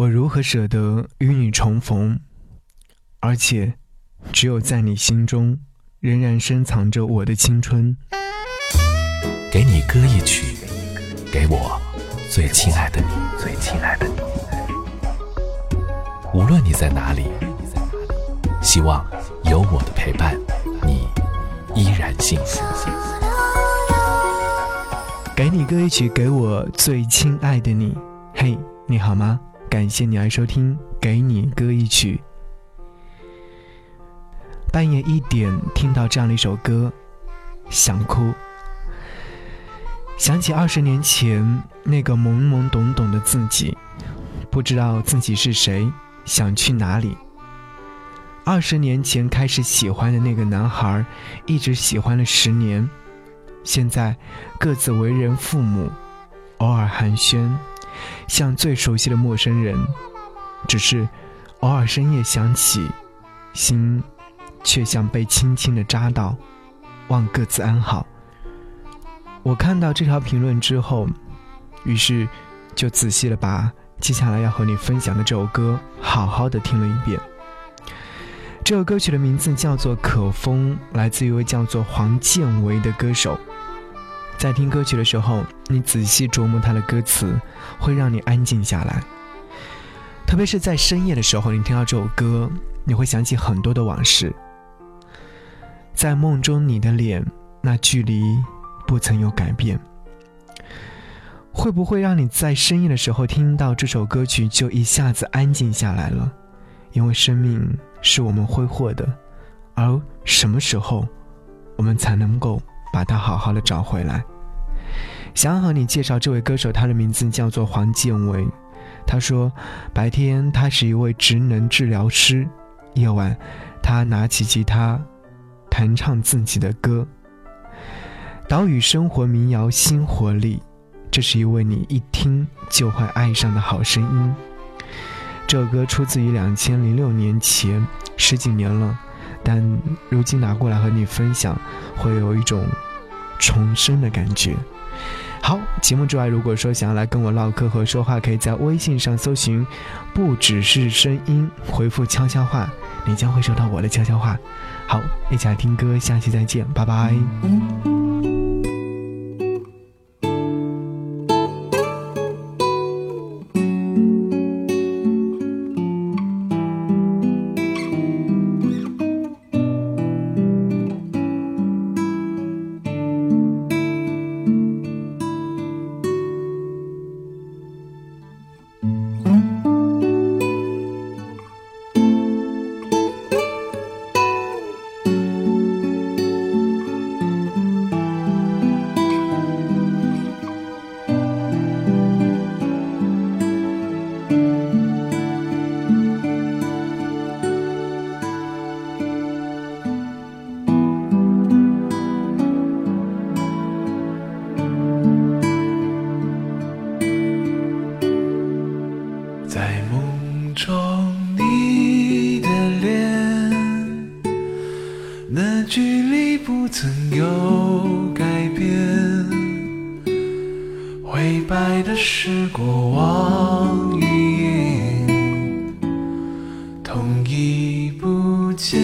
我如何舍得与你重逢？而且，只有在你心中，仍然深藏着我的青春。给你歌一曲，给我最亲爱的你，最亲爱的你。无论你在哪里，希望有我的陪伴，你依然幸福。给你歌一曲，给我最亲爱的你。嘿，你好吗？感谢你来收听《给你歌一曲》。半夜一点听到这样的一首歌，想哭。想起二十年前那个懵懵懂懂的自己，不知道自己是谁，想去哪里。二十年前开始喜欢的那个男孩，一直喜欢了十年。现在各自为人父母，偶尔寒暄，像最熟悉的陌生人。只是偶尔深夜想起，心却像被轻轻的扎到，望各自安好。我看到这条评论之后，于是就仔细的把接下来要和你分享的这首歌好好的听了一遍。这首歌曲的名字叫做《可风》，来自一位叫做黄建维的歌手。在听歌曲的时候，你仔细琢磨它的歌词，会让你安静下来。特别是在深夜的时候，你听到这首歌，你会想起很多的往事。在梦中，你的脸，那距离不曾有改变。会不会让你在深夜的时候听到这首歌曲，就一下子安静下来了？因为生命是我们挥霍的，而什么时候，我们才能够？把他好好的找回来。想和你介绍这位歌手，他的名字叫做黄建伟。他说，白天他是一位职能治疗师，夜晚他拿起吉他，弹唱自己的歌。岛屿生活民谣新活力，这是一位你一听就会爱上的好声音。这首歌出自于两千零六年前，十几年了。但如今拿过来和你分享，会有一种重生的感觉。好，节目之外，如果说想要来跟我唠嗑和说话，可以在微信上搜寻“不只是声音”，回复悄悄话，你将会收到我的悄悄话。好，一起来听歌，下期再见，拜拜。灰白的是过往云烟，痛已不见。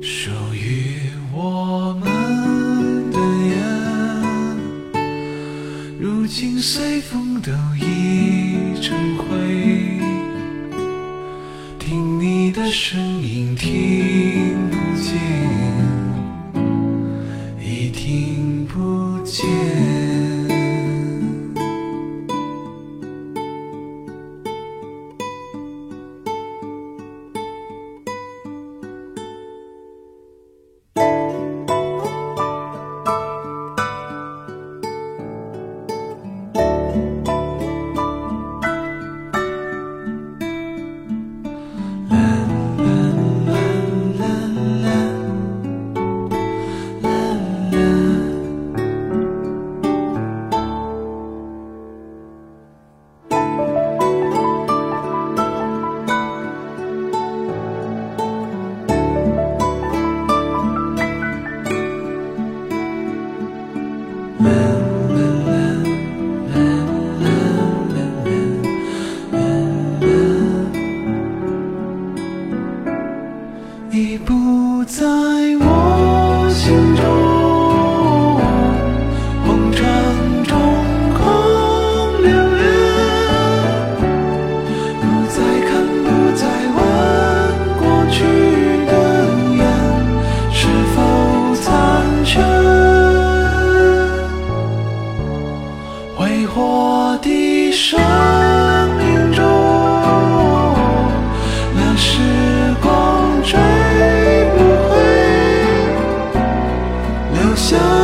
属于我们的眼，如今随风都已成灰。听你的声音，听 셔